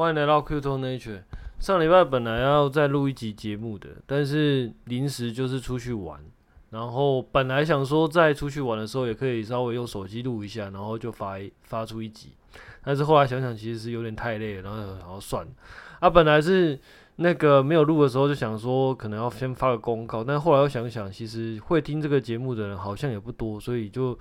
欢迎来到 Qto Nature。上礼拜本来要再录一集节目的，但是临时就是出去玩，然后本来想说在出去玩的时候也可以稍微用手机录一下，然后就发一发出一集。但是后来想想，其实是有点太累了，然后然后算了。啊，本来是那个没有录的时候就想说可能要先发个公告，但后来又想想，其实会听这个节目的人好像也不多，所以就。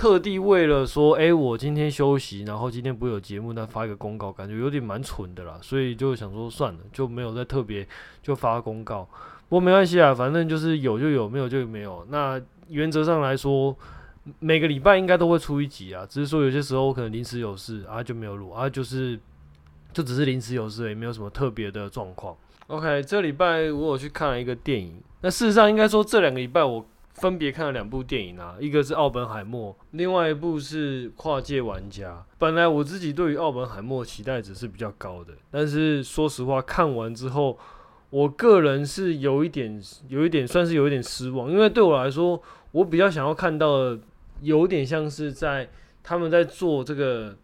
特地为了说，哎、我今天休息，然后今天不有节目，那发一个公告，感觉有点蛮蠢的啦，所以就想说算了，就没有再特别就发公告。不过没关系啊，反正就是有就有，没有就没有。那原则上来说，每个礼拜应该都会出一集啊，只是说有些时候我可能临时有事啊就没有录啊，就是就只是临时有事，也没有什么特别的状况。OK，这礼拜我有去看了一个电影，那事实上应该说这两个礼拜我。分别看了两部电影啊，一个是《奥本海默》，另外一部是《跨界玩家》。本来我自己对于《奥本海默》期待值是比较高的，但是说实话，看完之后，我个人是有一点、有一点算是有一点失望，因为对我来说，我比较想要看到的，有点像是在他们在做这个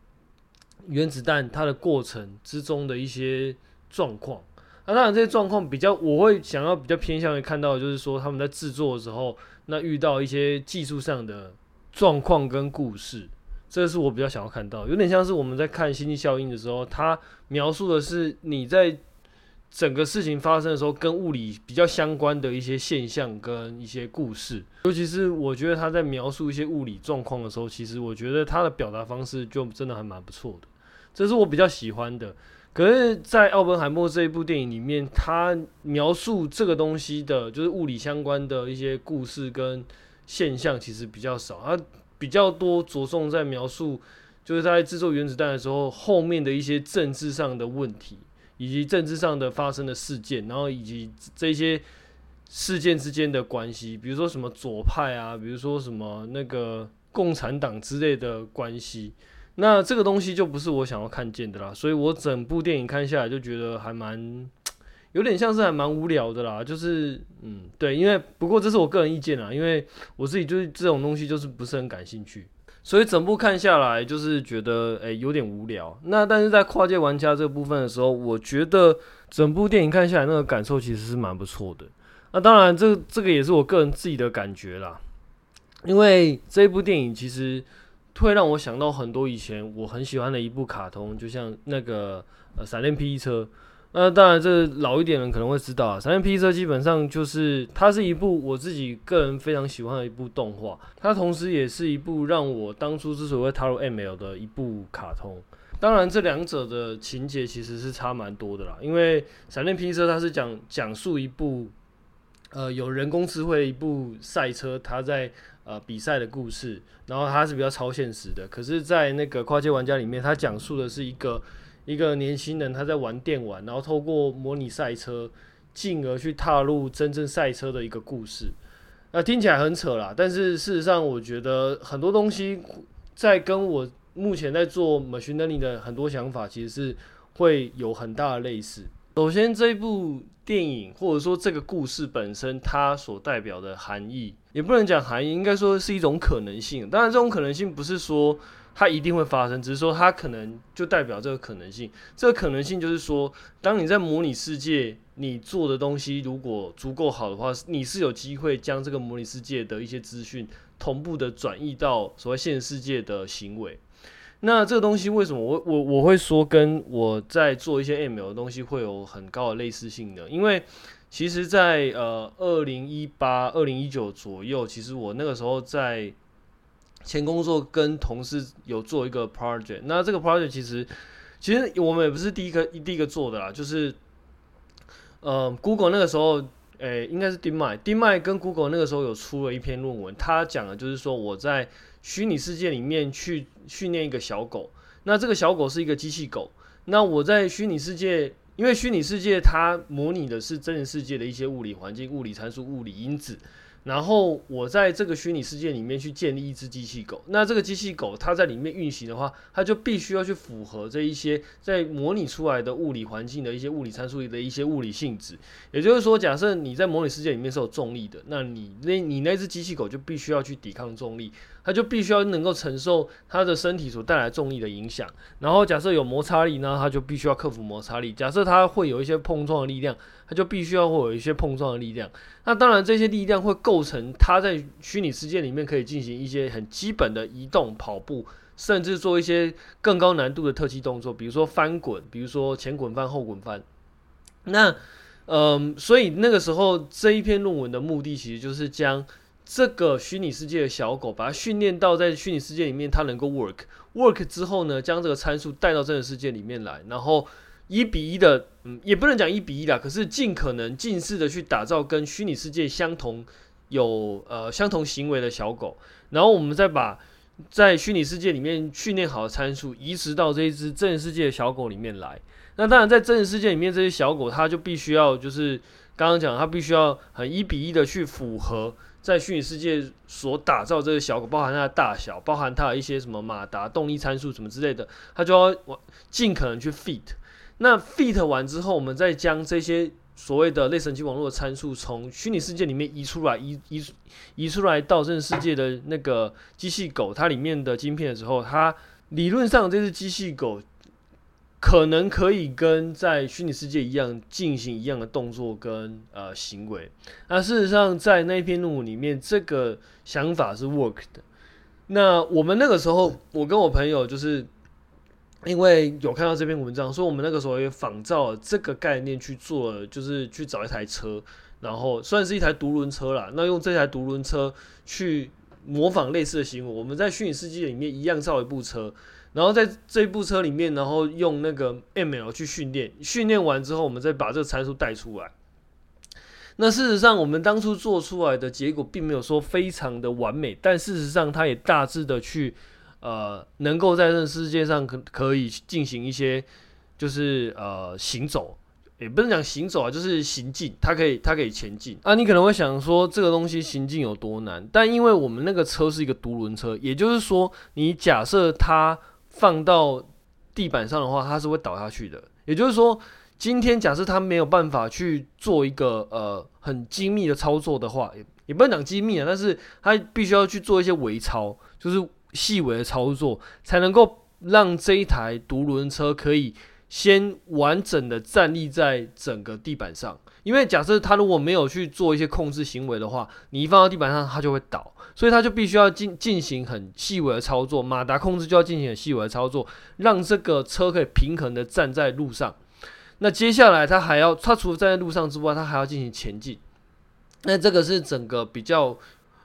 原子弹它的过程之中的一些状况。那当然，这些状况比较，我会想要比较偏向于看到就是说他们在制作的时候。那遇到一些技术上的状况跟故事，这是我比较想要看到，有点像是我们在看《星际效应》的时候，它描述的是你在整个事情发生的时候跟物理比较相关的一些现象跟一些故事。尤其是我觉得他在描述一些物理状况的时候，其实我觉得他的表达方式就真的还蛮不错的，这是我比较喜欢的。可是，在奥本海默这一部电影里面，他描述这个东西的，就是物理相关的一些故事跟现象，其实比较少。他比较多着重在描述，就是在制作原子弹的时候，后面的一些政治上的问题，以及政治上的发生的事件，然后以及这些事件之间的关系，比如说什么左派啊，比如说什么那个共产党之类的关系。那这个东西就不是我想要看见的啦，所以我整部电影看下来就觉得还蛮有点像是还蛮无聊的啦，就是嗯对，因为不过这是我个人意见啦，因为我自己就是这种东西就是不是很感兴趣，所以整部看下来就是觉得诶、有点无聊。那但是在跨界玩家这部分的时候，我觉得整部电影看下来那个感受其实是蛮不错的。那当然这这个也是我个人自己的感觉啦，因为这部电影其实。会让我想到很多以前我很喜欢的一部卡通，就像那个呃闪电霹雳车。那当然，这老一点人可能会知道啊，闪电霹雳车基本上就是它是一部我自己个人非常喜欢的一部动画，它同时也是一部让我当初之所以会踏入 ML 的一部卡通。当然，这两者的情节其实是差蛮多的啦，因为闪电霹雳车它是讲讲述一部呃有人工智慧一部赛车，它在呃，比赛的故事，然后它是比较超现实的。可是，在那个跨界玩家里面，它讲述的是一个一个年轻人他在玩电玩，然后透过模拟赛车，进而去踏入真正赛车的一个故事。那听起来很扯啦，但是事实上，我觉得很多东西在跟我目前在做 machine learning 的很多想法，其实是会有很大的类似。首先，这部电影或者说这个故事本身，它所代表的含义，也不能讲含义，应该说是一种可能性。当然，这种可能性不是说它一定会发生，只是说它可能就代表这个可能性。这个可能性就是说，当你在模拟世界，你做的东西如果足够好的话，你是有机会将这个模拟世界的一些资讯同步的转移到所谓现实世界的行为。那这个东西为什么我我我会说跟我在做一些 ML 的东西会有很高的类似性呢？因为其实在，呃二零一八、二零一九左右，其实我那个时候在前工作跟同事有做一个 project。那这个 project 其实其实我们也不是第一个第一个做的啦，就是呃 Google 那个时候，诶、应该是 d i m i d i m i 跟 Google 那个时候有出了一篇论文，他讲的就是说我在。虚拟世界里面去训练一个小狗，那这个小狗是一个机器狗。那我在虚拟世界，因为虚拟世界它模拟的是真人世界的一些物理环境、物理参数、物理因子。然后我在这个虚拟世界里面去建立一只机器狗，那这个机器狗它在里面运行的话，它就必须要去符合这一些在模拟出来的物理环境的一些物理参数的一些物理性质。也就是说，假设你在模拟世界里面是有重力的，那你那你那只机器狗就必须要去抵抗重力，他就必须要能够承受他的身体所带来重力的影响。然后假设有摩擦力呢，他就必须要克服摩擦力。假设他会有一些碰撞的力量，他就必须要会有一些碰撞的力量。那当然，这些力量会构成他在虚拟世界里面可以进行一些很基本的移动、跑步，甚至做一些更高难度的特技动作，比如说翻滚，比如说前滚翻、后滚翻。那嗯，所以那个时候这一篇论文的目的，其实就是将这个虚拟世界的小狗，把它训练到在虚拟世界里面它能够 work work 之后呢，将这个参数带到真实世界里面来，然后一比一的，嗯，也不能讲一比一啦，可是尽可能近似的去打造跟虚拟世界相同有呃相同行为的小狗，然后我们再把在虚拟世界里面训练好的参数移植到这一只真实世界的小狗里面来。那当然，在真实世界里面，这些小狗它就必须要，就是刚刚讲，它必须要很一比一的去符合在虚拟世界所打造这个小狗，包含它的大小，包含它的一些什么马达、动力参数什么之类的，它就要尽可能去 fit。那 fit 完之后，我们再将这些所谓的类神经网络的参数从虚拟世界里面移出来，移移移出来到真实世界的那个机器狗它里面的晶片的时候，它理论上这只机器狗。可能可以跟在虚拟世界一样进行一样的动作跟呃行为，那事实上在那篇论文里面，这个想法是 work 的。那我们那个时候，我跟我朋友就是因为有看到这篇文章，所以我们那个时候也仿照这个概念去做，就是去找一台车，然后算是一台独轮车啦。那用这台独轮车去模仿类似的行为，我们在虚拟世界里面一样造一部车。然后在这部车里面，然后用那个 ML 去训练，训练完之后，我们再把这个参数带出来。那事实上，我们当初做出来的结果并没有说非常的完美，但事实上，它也大致的去呃，能够在这世界上可可以进行一些，就是呃行走，也不能讲行走啊，就是行进，它可以它可以前进啊。你可能会想说，这个东西行进有多难？但因为我们那个车是一个独轮车，也就是说，你假设它。放到地板上的话，它是会倒下去的。也就是说，今天假设它没有办法去做一个呃很精密的操作的话，也也不能讲精密啊，但是它必须要去做一些微操，就是细微的操作，才能够让这一台独轮车可以先完整的站立在整个地板上。因为假设它如果没有去做一些控制行为的话，你一放到地板上，它就会倒。所以它就必须要进进行很细微的操作，马达控制就要进行很细微的操作，让这个车可以平衡的站在路上。那接下来它还要，它除了站在路上之外，它还要进行前进。那这个是整个比较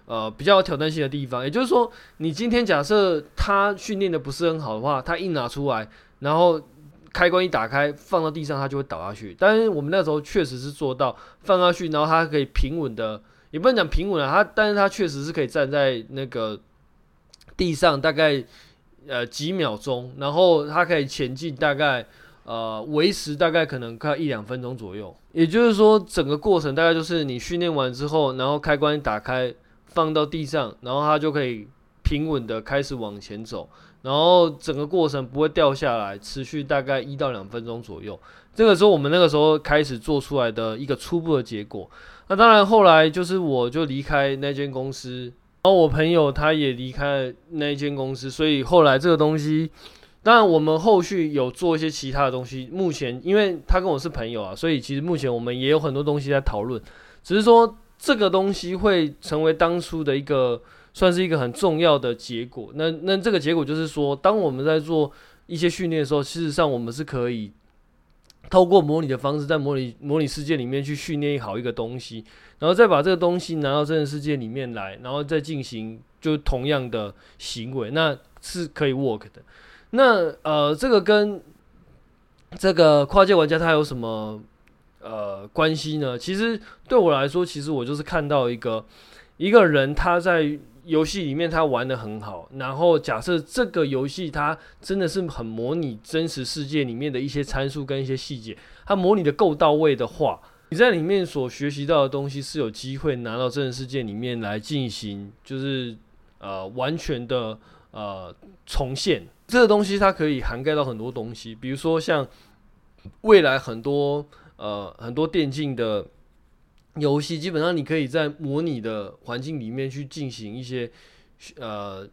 呃比较有挑战性的地方。也就是说，你今天假设它训练的不是很好的话，它一拿出来，然后开关一打开，放到地上，它就会倒下去。但是我们那时候确实是做到放下去，然后它可以平稳的。也不能讲平稳啊，它，但是它确实是可以站在那个地上，大概呃几秒钟，然后它可以前进，大概呃维持大概可能快一两分钟左右。也就是说，整个过程大概就是你训练完之后，然后开关打开，放到地上，然后它就可以平稳的开始往前走，然后整个过程不会掉下来，持续大概一到两分钟左右。这个时候我们那个时候开始做出来的一个初步的结果。那当然，后来就是我就离开那间公司，然后我朋友他也离开那间公司，所以后来这个东西，当然我们后续有做一些其他的东西。目前因为他跟我是朋友啊，所以其实目前我们也有很多东西在讨论，只是说这个东西会成为当初的一个算是一个很重要的结果。那那这个结果就是说，当我们在做一些训练的时候，事实上我们是可以。透过模拟的方式，在模拟模拟世界里面去训练好一个东西，然后再把这个东西拿到真实世界里面来，然后再进行就同样的行为，那是可以 work 的。那呃，这个跟这个跨界玩家他有什么呃关系呢？其实对我来说，其实我就是看到一个一个人他在。游戏里面他玩得很好，然后假设这个游戏它真的是很模拟真实世界里面的一些参数跟一些细节，它模拟得够到位的话，你在里面所学习到的东西是有机会拿到真实世界里面来进行，就是呃完全的呃重现。这个东西它可以涵盖到很多东西，比如说像未来很多呃很多电竞的。游戏基本上你可以在模拟的环境里面去进行一些呃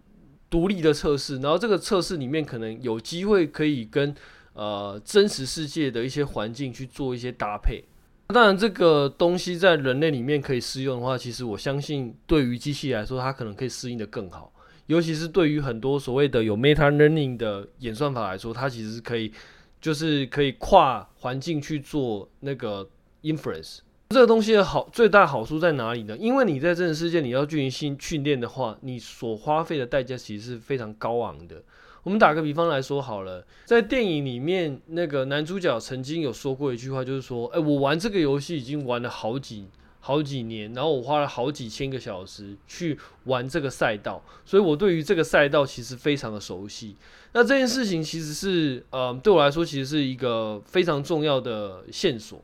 独立的测试，然后这个测试里面可能有机会可以跟呃真实世界的一些环境去做一些搭配。当然，这个东西在人类里面可以适用的话，其实我相信对于机器来说，它可能可以适应得更好。尤其是对于很多所谓的有 meta learning 的演算法来说，它其实是可以，就是可以跨环境去做那个 inference。这个东西的好最大好处在哪里呢？因为你在真实世界你要进行训练的话，你所花费的代价其实是非常高昂的。我们打个比方来说好了，在电影里面，那个男主角曾经有说过一句话，就是说：“哎，我玩这个游戏已经玩了好几。”好几年，然后我花了好几千个小时去玩这个赛道，所以我对于这个赛道其实非常的熟悉。那这件事情其实是，呃，对我来说其实是一个非常重要的线索，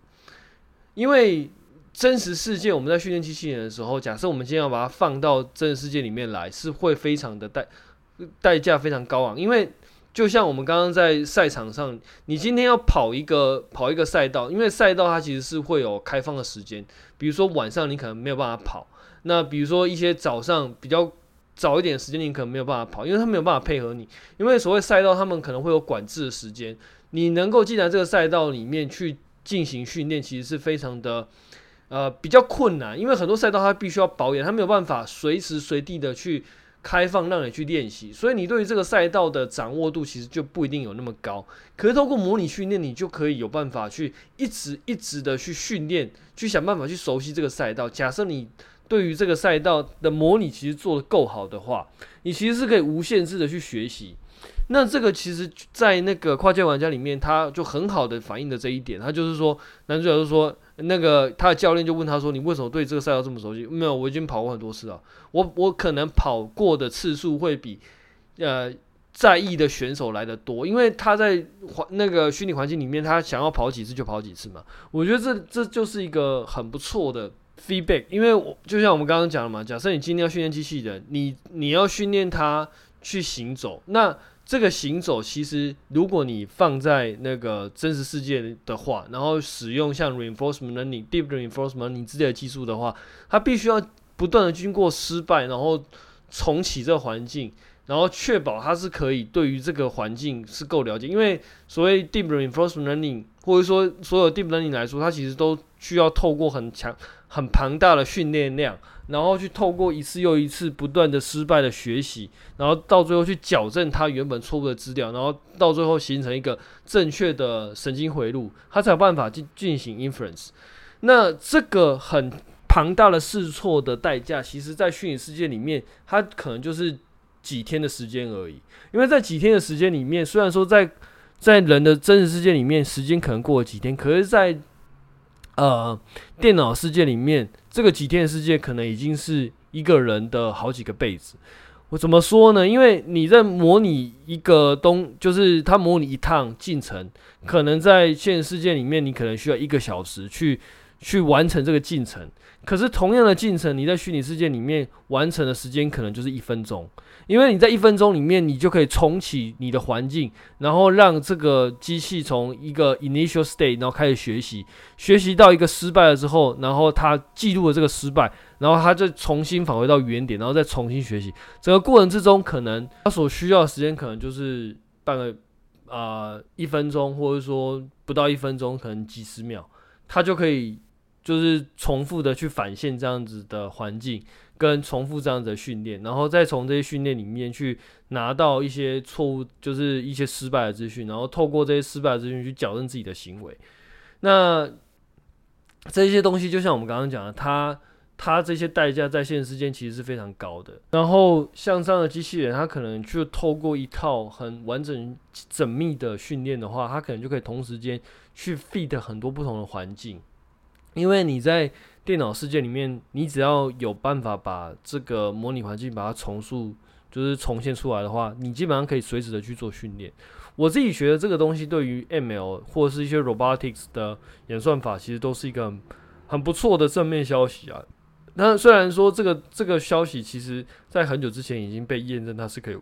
因为真实世界我们在训练机器人的时候，假设我们今天要把它放到真实世界里面来，是会非常的代代价非常高昂，因为。就像我们刚刚在赛场上，你今天要跑一个跑一个赛道，因为赛道它其实是会有开放的时间，比如说晚上你可能没有办法跑，那比如说一些早上比较早一点时间你可能没有办法跑，因为它没有办法配合你，因为所谓赛道他们可能会有管制的时间，你能够进来这个赛道里面去进行训练，其实是非常的呃比较困难，因为很多赛道它必须要保养，它没有办法随时随地的去。开放让你去练习，所以你对于这个赛道的掌握度其实就不一定有那么高。可是透过模拟训练，你就可以有办法去一直一直的去训练，去想办法去熟悉这个赛道。假设你对于这个赛道的模拟其实做得够好的话，你其实是可以无限制的去学习。那这个其实，在那个跨界玩家里面，他就很好的反映了这一点。他就是说，男主角就说。那个他的教练就问他说：“你为什么对这个赛道这么熟悉？”没有，我已经跑过很多次了。我我可能跑过的次数会比呃在意的选手来的多，因为他在环那个虚拟环境里面，他想要跑几次就跑几次嘛。我觉得这这就是一个很不错的 feedback，因为我就像我们刚刚讲的嘛，假设你今天要训练机器人，你你要训练它去行走，那。这个行走其实，如果你放在那个真实世界的话，然后使用像 reinforcement learning、deep reinforcement learning 之类的技术的话，它必须要不断的经过失败，然后重启这个环境，然后确保它是可以对于这个环境是够了解。因为所谓 deep reinforcement learning，或者说所有 deep learning 来说，它其实都需要透过很强、很庞大的训练量。然后去透过一次又一次不断的失败的学习，然后到最后去矫正他原本错误的资料，然后到最后形成一个正确的神经回路，他才有办法进进行 inference。那这个很庞大的试错的代价，其实在虚拟世界里面，它可能就是几天的时间而已。因为在几天的时间里面，虽然说在在人的真实世界里面时间可能过了几天，可是，在呃电脑世界里面。这个几天的世界可能已经是一个人的好几个辈子。我怎么说呢？因为你在模拟一个东，就是他模拟一趟进程，可能在现实世界里面，你可能需要一个小时去去完成这个进程。可是同样的进程，你在虚拟世界里面完成的时间可能就是一分钟。因为你在一分钟里面，你就可以重启你的环境，然后让这个机器从一个 initial state，然后开始学习，学习到一个失败了之后，然后它记录了这个失败，然后它就重新返回到原点，然后再重新学习。整个过程之中，可能它所需要的时间可能就是半个啊、一分钟，或者说不到一分钟，可能几十秒，它就可以就是重复的去返现这样子的环境。跟重复这样子的训练，然后再从这些训练里面去拿到一些错误，就是一些失败的资讯，然后透过这些失败的资讯去矫正自己的行为。那这些东西就像我们刚刚讲的，它它这些代价在现实间其实是非常高的。然后像这样的机器人，它可能就透过一套很完整缜密的训练的话，它可能就可以同时间去 feed 很多不同的环境，因为你在。电脑世界里面，你只要有办法把这个模拟环境把它重塑，就是重现出来的话，你基本上可以随时的去做训练。我自己觉得这个东西对于 ML 或者是一些 robotics 的演算法，其实都是一个很，很不错的正面消息啊。那虽然说这个这个消息，其实在很久之前已经被验证它是可以，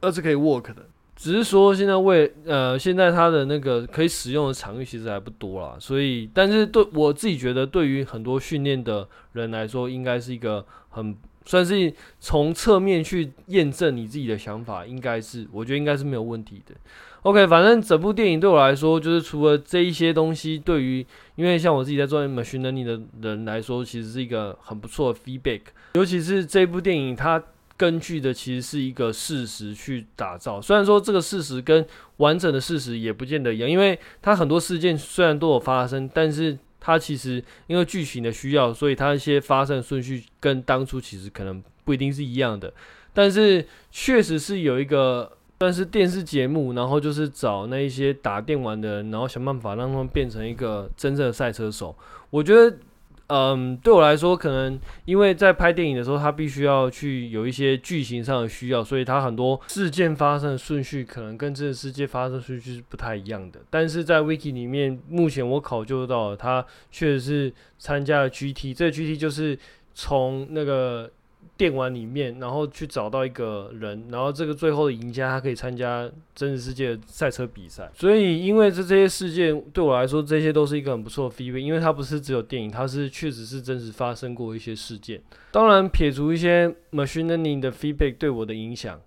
它是可以 work 的。只是说现在为呃，现在它的那个可以使用的场域其实还不多啦，所以但是对我自己觉得，对于很多训练的人来说，应该是一个很算是从侧面去验证你自己的想法，应该是我觉得应该是没有问题的。OK，反正整部电影对我来说，就是除了这一些东西，对于因为像我自己在做 machine learning 的人来说，其实是一个很不错的 feedback。尤其是这部电影，它根据的其实是一个事实去打造。虽然说这个事实跟完整的事实也不见得一样，因为它很多事件虽然都有发生，但是它其实因为剧情的需要，所以它一些发生顺序跟当初其实可能不一定是一样的。但是确实是有一个。算是电视节目，然后就是找那一些打电玩的人，然后想办法让他们变成一个真正的赛车手。我觉得，嗯，对我来说，可能因为在拍电影的时候，他必须要去有一些剧情上的需要，所以他很多事件发生的顺序可能跟这个世界发生的顺序是不太一样的。但是在 Wiki 里面，目前我考究到，他确实是参加了 GT，这个 GT 就是从那个。电玩里面，然后去找到一个人，然后这个最后的赢家，他可以参加真实世界赛车比赛。所以，因为这这些事件对我来说，这些都是一个很不错的 feedback，因为它不是只有电影，它是确实是真实发生过一些事件。当然，撇除一些 machine learning 的 feedback 对我的影响，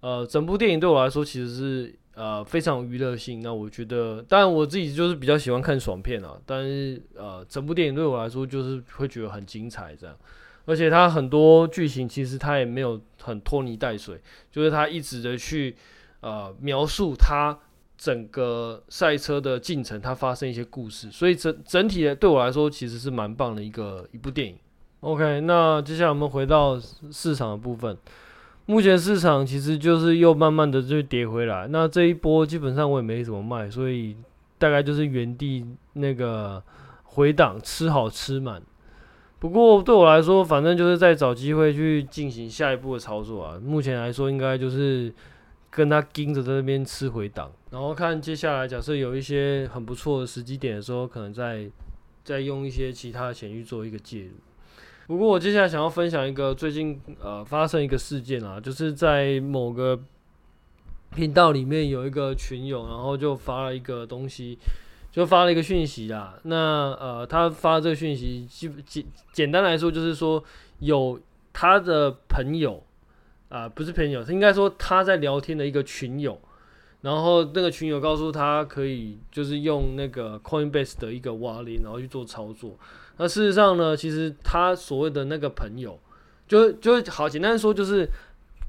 呃，整部电影对我来说其实是呃非常娱乐性。那我觉得，当然我自己就是比较喜欢看爽片啊，但是呃，整部电影对我来说就是会觉得很精彩这样。而且它很多剧情其实它也没有很拖泥带水，就是它一直的去呃描述它整个赛车的进程，它发生一些故事，所以整整体的对我来说其实是蛮棒的一个一部电影。OK，那接下来我们回到市场的部分，目前市场其实就是又慢慢的就跌回来，那这一波基本上我也没怎么卖，所以大概就是原地那个回档，吃好吃满。不过对我来说，反正就是在找机会去进行下一步的操作啊。目前来说，应该就是跟他盯着在那边吃回档，然后看接下来假设有一些很不错的时机点的时候，可能再再用一些其他的钱去做一个介入。不过我接下来想要分享一个最近呃发生一个事件啊，就是在某个频道里面有一个群友，然后就发了一个东西。就发了一个讯息啦，那呃，他发这个讯息，基简简单来说就是说，有他的朋友啊、不是朋友，他应该说他在聊天的一个群友，然后那个群友告诉他可以就是用那个 Coinbase 的一个 wallet，然后去做操作。那事实上呢，其实他所谓的那个朋友，就就好简单说就是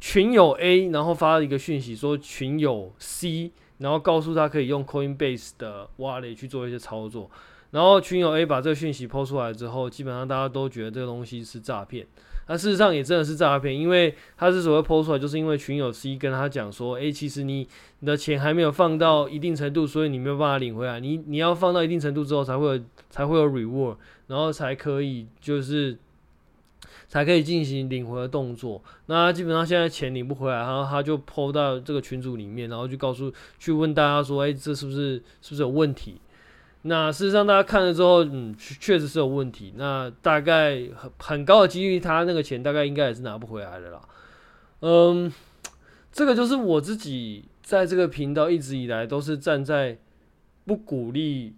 群友 A，然后发了一个讯息说群友 C。然后告诉他可以用 Coinbase 的挖累去做一些操作，然后群友 A 把这个讯息抛出来之后，基本上大家都觉得这个东西是诈骗。那事实上也真的是诈骗，因为他之所以抛出来，就是因为群友 C 跟他讲说，诶，其实你你的钱还没有放到一定程度，所以你没有办法领回来。你你要放到一定程度之后，才会有才会有 reward，然后才可以就是。才可以进行领回的动作。那基本上现在钱领不回来，然后他就 PO 到这个群组里面，然后就告诉去问大家说：“哎，这是不是是不是有问题？”那事实上大家看了之后，嗯，确实是有问题。那大概很很高的几率，他那个钱大概应该也是拿不回来的啦。嗯，这个就是我自己在这个频道一直以来都是站在不鼓励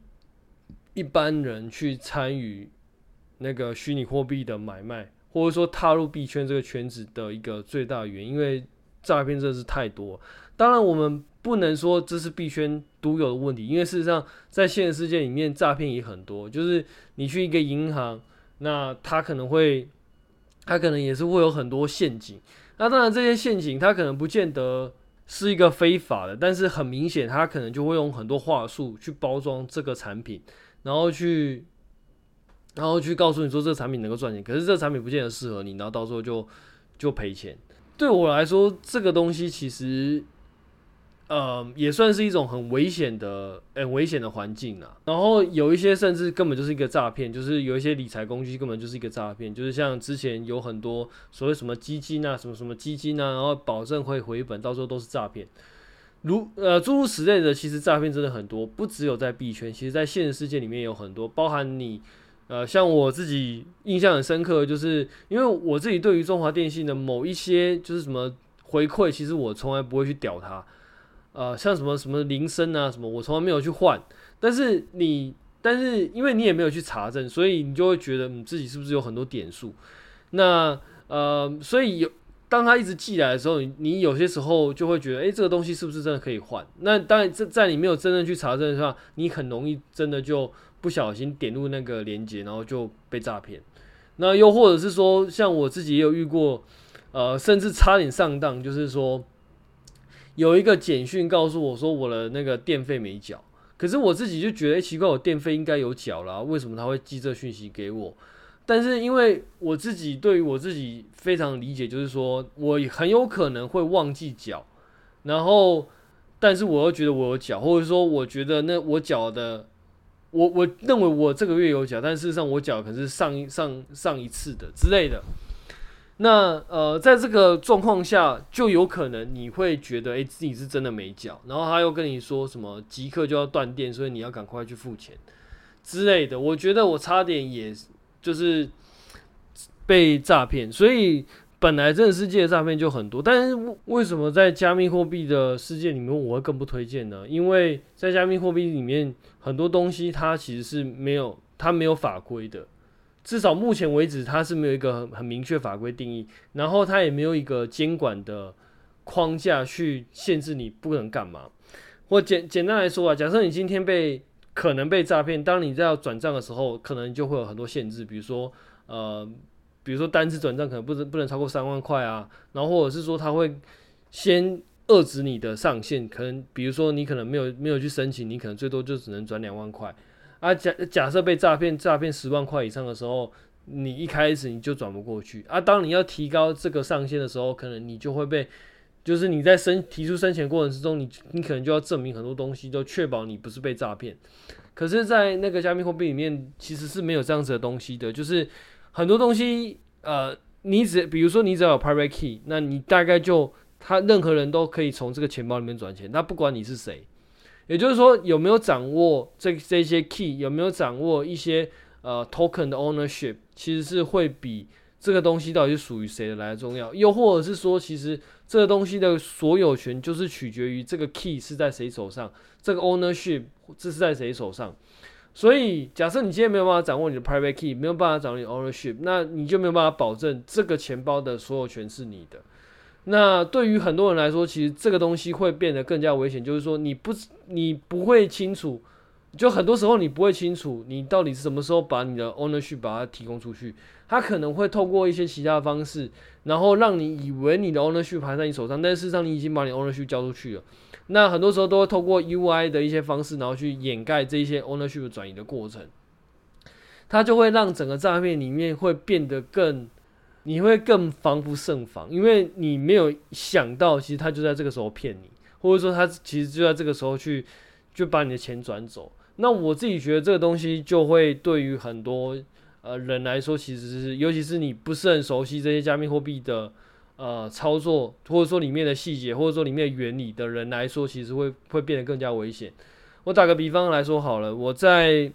一般人去参与那个虚拟货币的买卖。或者说踏入币圈这个圈子的一个最大原因，因为诈骗真的是太多。当然，我们不能说这是币圈独有的问题，因为事实上在现实世界里面诈骗也很多。就是你去一个银行，那他可能会，他可能也是会有很多陷阱。那当然这些陷阱他可能不见得是一个非法的，但是很明显他可能就会用很多话术去包装这个产品，然后去。然后去告诉你说这个产品能够赚钱，可是这个产品不见得适合你，然后到时候就就赔钱。对我来说，这个东西其实，呃，也算是一种很危险的、很危险的环境啊。然后有一些甚至根本就是一个诈骗，就是有一些理财工具根本就是一个诈骗，就是像之前有很多所谓什么基金啊、什么什么基金啊，然后保证会回本，到时候都是诈骗。如呃诸如此类的，其实诈骗真的很多，不只有在币圈，其实在现实世界里面有很多，包含你。呃，像我自己印象很深刻，就是因为我自己对于中华电信的某一些就是什么回馈，其实我从来不会去屌它。呃，像什么什么铃声啊什么，我从来没有去换。但是你，但是因为你也没有去查证，所以你就会觉得你自己是不是有很多点数？那呃，所以有当他一直寄来的时候，你有些时候就会觉得，诶、这个东西是不是真的可以换？那当然，在在你没有真正去查证的话，你很容易真的就不小心点入那个链接，然后就被诈骗。那又或者是说，像我自己也有遇过，呃，甚至差点上当，就是说有一个简讯告诉我说我的那个电费没缴，可是我自己就觉得，奇怪，我电费应该有缴啦，为什么他会寄这讯息给我？但是因为我自己对于我自己非常理解，就是说我很有可能会忘记缴，然后但是我又觉得我有缴，或者说我觉得那我缴的。我我认为我这个月有缴，但事实上我缴可能是上一上上一次的之类的。那呃，在这个状况下，就有可能你会觉得，哎、欸，自己是真的没缴，然后他又跟你说什么即刻就要断电，所以你要赶快去付钱之类的。我觉得我差点也就是被诈骗，所以。本来这个世界诈骗就很多，但是为什么在加密货币的世界里面我会更不推荐呢？因为在加密货币里面很多东西它其实是没有它没有法规的，至少目前为止它是没有一个很很明确法规定义，然后它也没有一个监管的框架去限制你不能干嘛。或简简单来说啊，假设你今天被可能被诈骗，当你在要转账的时候，可能就会有很多限制，比如说呃。比如说单次转账可能不能不能超过三万块啊，然后或者是说他会先遏制你的上限，可能比如说你可能没有没有去申请，你可能最多就只能转两万块啊。假假设被诈骗诈骗十万块以上的时候，你一开始你就转不过去啊。当你要提高这个上限的时候，可能你就会被，就是你在申提出申请过程之中，你你可能就要证明很多东西，都确保你不是被诈骗。可是，在那个加密货币里面，其实是没有这样子的东西的，就是。很多东西，呃，你只比如说你只要有 private key，那你大概就他任何人都可以从这个钱包里面转钱，他不管你是谁，也就是说有没有掌握这这些 key，有没有掌握一些呃 token 的 ownership，其实是会比这个东西到底是属于谁的来的重要，又或者是说，其实这个东西的所有权就是取决于这个 key 是在谁手上，这个 ownership 这是在谁手上。所以，假设你今天没有办法掌握你的 private key，没有办法掌握你 ownership，那你就没有办法保证这个钱包的所有权是你的。那对于很多人来说，其实这个东西会变得更加危险，就是说你不你不会清楚，就很多时候你不会清楚你到底是什么时候把你的 ownership 把它提供出去，它可能会透过一些其他的方式，然后让你以为你的 ownership 还在你手上，但事实上你已经把你 ownership 交出去了。那很多时候都会透过 UI 的一些方式，然后去掩盖这一些 ownership 转移的过程，它就会让整个诈骗里面会变得更，你会更防不胜防，因为你没有想到，其实他就在这个时候骗你，或者说他其实就在这个时候去就把你的钱转走。那我自己觉得这个东西就会对于很多呃人来说，其实是尤其是你不是很熟悉这些加密货币的。呃，操作或者说里面的细节，或者说里面的原理的人来说，其实会会变得更加危险。我打个比方来说好了，我在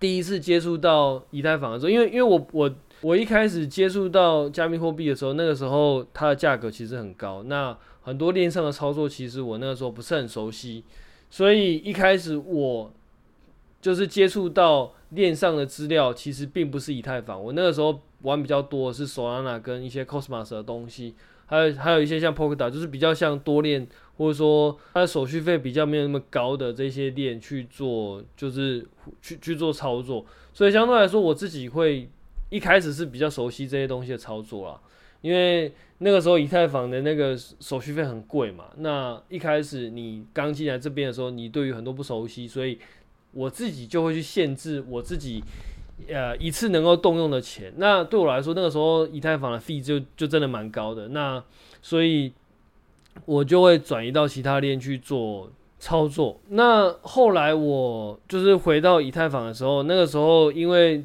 第一次接触到以太坊的时候，因为因为我我我一开始接触到加密货币的时候，那个时候它的价格其实很高，那很多链上的操作其实我那个时候不是很熟悉，所以一开始我就是接触到链上的资料，其实并不是以太坊，我那个时候。玩比较多的是 Solana 跟一些 Cosmos 的东西，还有还有一些像 Polkadot，就是比较像多链或者说它的手续费比较没有那么高的这些链去做，就是去去做操作。所以相对来说，我自己会一开始是比较熟悉这些东西的操作啦，因为那个时候以太坊的那个手续费很贵嘛。那一开始你刚进来这边的时候，你对于很多不熟悉，所以我自己就会去限制我自己。呃，一次能够动用的钱，那对我来说，那个时候以太坊的费就就真的蛮高的。那所以，我就会转移到其他链去做操作。那后来我就是回到以太坊的时候，那个时候因为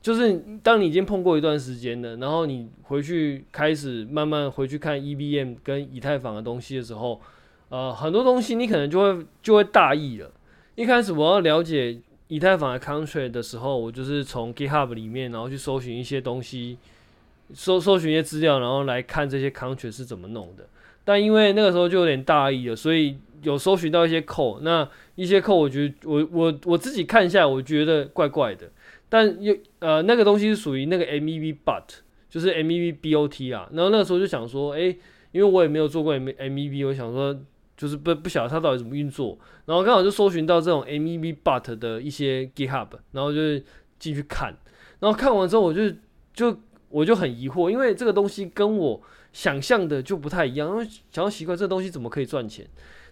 就是当你已经碰过一段时间了，然后你回去开始慢慢回去看 EVM 跟以太坊的东西的时候，呃，很多东西你可能就会就会大意了。一开始我要了解。以太坊的 contract 的时候，我就是从 GitHub 里面，然后去搜寻一些东西，搜搜寻一些资料，然后来看这些 contract 是怎么弄的。但因为那个时候就有点大意了，所以有搜寻到一些 code，那一些 code 我觉得我我我自己看一下，我觉得怪怪的。但又呃那个东西是属于那个 MEV bot，就是 MEV BOT 啊。然后那个时候就想说，哎、因为我也没有做过 M MEV，我想说就是不不晓得它到底怎么运作。然后刚好就搜寻到这种 MEV But 的一些 GitHub，然后就进去看。然后看完之后，我就就我就很疑惑，因为这个东西跟我想象的就不太一样。因为想要习惯这个东西怎么可以赚钱，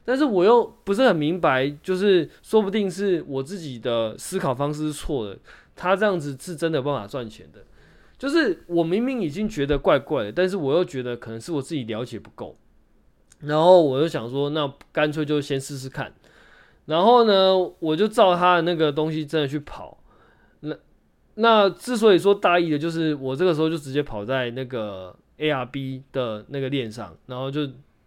但是我又不是很明白，就是说不定是我自己的思考方式是错的，他这样子是真的有办法赚钱的。就是我明明已经觉得怪怪的，但是我又觉得可能是我自己了解不够，然后我就想说，那干脆就先试试看。然后呢，我就照他的那个东西真的去跑，那。那之所以说大意的，就是我这个时候就直接跑在那个 ARB 的那个链上，然后就，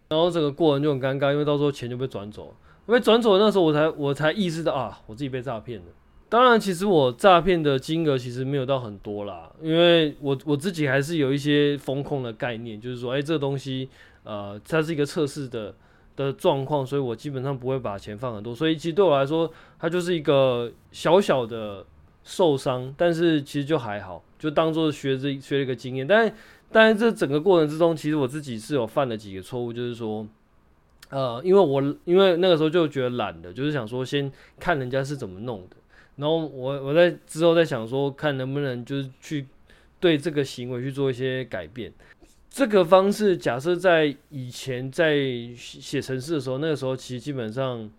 然后整个过程就很尴尬，因为到时候钱就被转走了。因为转走那时候，我才我才意识到啊，我自己被诈骗了。当然，其实我诈骗的金额其实没有到很多啦，因为我我自己还是有一些风控的概念，就是说，哎，这个东西，呃，它是一个测试的的状况，所以我基本上不会把钱放很多。所以其实对我来说，它就是一个小小的。受伤，但是其实就还好，就当做学这学了一个经验。但但是这整个过程之中，其实我自己是有犯了几个错误，就是说，呃，因为我因为那个时候就觉得懒的，就是想说先看人家是怎么弄的，然后我我在之后在想说，看能不能就是去对这个行为去做一些改变。这个方式假设在以前在写程式的时候，那个时候其实基本上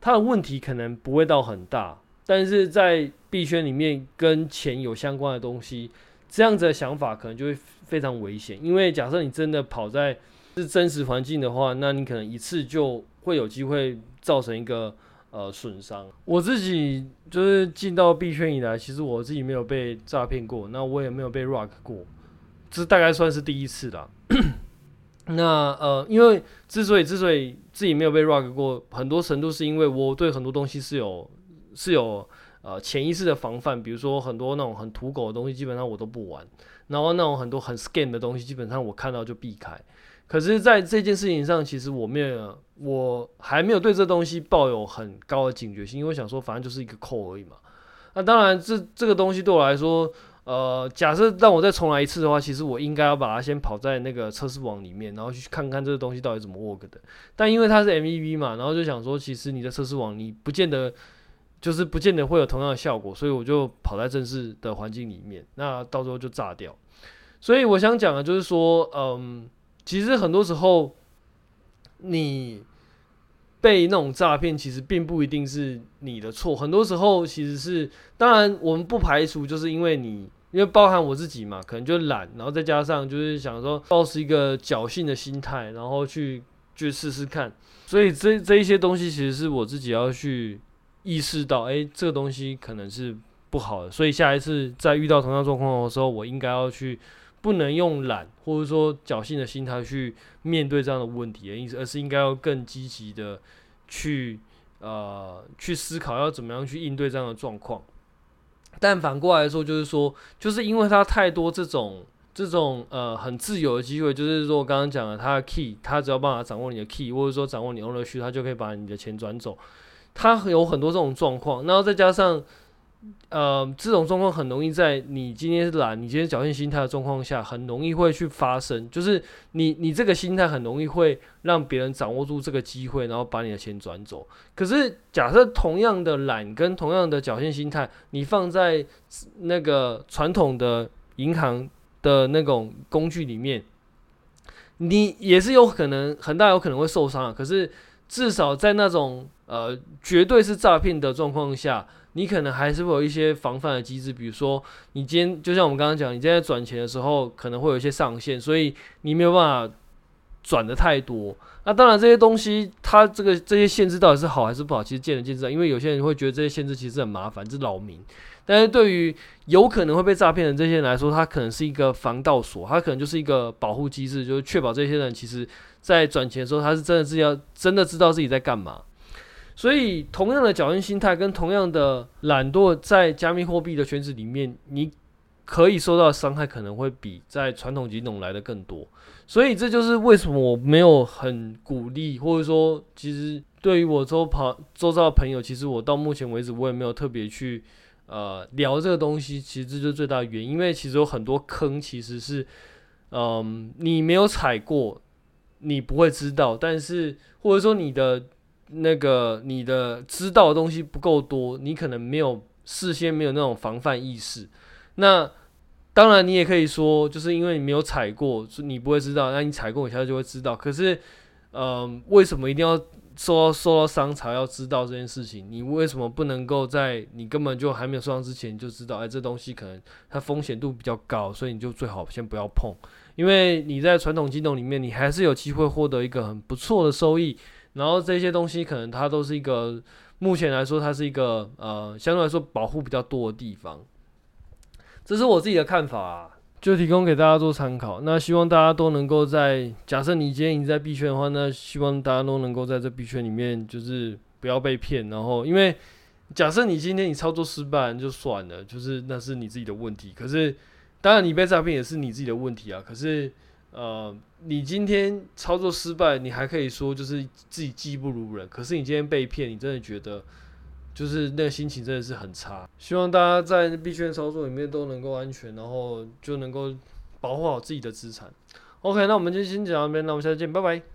它的问题可能不会到很大。但是在币圈里面跟钱有相关的东西，这样子的想法可能就会非常危险。因为假设你真的跑在是真实环境的话，那你可能一次就会有机会造成一个呃损伤。我自己就是进到币圈以来，其实我自己没有被诈骗过，那我也没有被 rock 过，这大概算是第一次啦。那呃，因为之所以之所以自己没有被 rug 过，很多程度是因为我对很多东西是有。是有呃潜意识的防范，比如说很多那种很土狗的东西，基本上我都不玩。然后那种很多很 scam 的东西，基本上我看到就避开。可是，在这件事情上，其实我没有，我还没有对这东西抱有很高的警觉性，因为我想说，反正就是一个扣而已嘛。那当然，这这个东西对我来说，呃，假设让我再重来一次的话，其实我应该要把它先跑在那个测试网里面，然后去看看这个东西到底怎么 work 的。但因为它是 MEV 嘛，然后就想说，其实你的测试网你不见得。就是不见得会有同样的效果，所以我就跑在正式的环境里面，那到时候就炸掉。所以我想讲的，就是说，嗯，其实很多时候你被那种诈骗，其实并不一定是你的错。很多时候其实是，当然我们不排除，就是因为你，因为包含我自己嘛，可能就懒，然后再加上就是想说，抱持一个侥幸的心态，然后去去试试看。所以这这一些东西，其实是我自己要去。意识到，哎、这个东西可能是不好的，所以下一次在遇到同样状况的时候，我应该要去，不能用懒或者说侥幸的心态去面对这样的问题的意思，而是应该要更积极的去，呃，去思考要怎么样去应对这样的状况。但反过来说，就是说，就是因为它太多这种这种呃很自由的机会，就是说我刚刚讲了，它的 key，它只要办法掌握你的 key，或者说掌握你 ownership，它就可以把你的钱转走。它有很多这种状况，然后再加上，呃，这种状况很容易在你今天懒，你今天侥幸心态的状况下，很容易会去发生。就是你你这个心态很容易会让别人掌握住这个机会，然后把你的钱转走。可是假设同样的懒跟同样的侥幸心态，你放在那个传统的银行的那种工具里面，你也是有可能很大有可能会受伤。可是至少在那种呃，绝对是诈骗的状况下，你可能还是会有一些防范的机制，比如说，你今天就像我们刚刚讲，你今天在转钱的时候可能会有一些上限，所以你没有办法转的太多。那当然，这些东西它这个这些限制到底是好还是不好，其实见仁见智啊，因为有些人会觉得这些限制其实很麻烦，这是扰民。但是对于有可能会被诈骗的这些人来说，它可能是一个防盗锁，它可能就是一个保护机制，就是确保这些人其实在转钱的时候，他是真的是要真的知道自己在干嘛。所以，同样的侥幸心态跟同样的懒惰，在加密货币的圈子里面，你可以受到的伤害可能会比在传统金融来的更多。所以，这就是为什么我没有很鼓励，或者说，其实对于我周旁周遭的朋友，其实我到目前为止，我也没有特别去呃聊这个东西，其实这就是最大的原因，因为其实有很多坑其实是，嗯、你没有踩过，你不会知道，但是或者说你的那个你的知道的东西不够多，你可能没有事先没有那种防范意识，那。当然，你也可以说，就是因为你没有踩过，你不会知道。那你踩过，一下就会知道。可是，嗯、呃，为什么一定要受到受到伤才要知道这件事情？你为什么不能够在你根本就还没有受伤之前就知道？哎，这东西可能它风险度比较高，所以你就最好先不要碰。因为你在传统金融里面，你还是有机会获得一个很不错的收益。然后这些东西可能它都是一个目前来说，它是一个呃相对来说保护比较多的地方。这是我自己的看法啊，就提供给大家做参考。那希望大家都能够在，假设你今天已经在币圈的话，那希望大家都能够在这币圈里面，就是不要被骗。然后，因为假设你今天你操作失败就算了，就是那是你自己的问题。可是，当然你被诈骗也是你自己的问题啊。可是，呃，你今天操作失败，你还可以说就是自己技不如人。可是你今天被骗，你真的觉得？就是那心情真的是很差，希望大家在币圈操作里面都能够安全，然后就能够保护好自己的资产。OK，那我们就先讲到这边，那我们下次见，拜拜。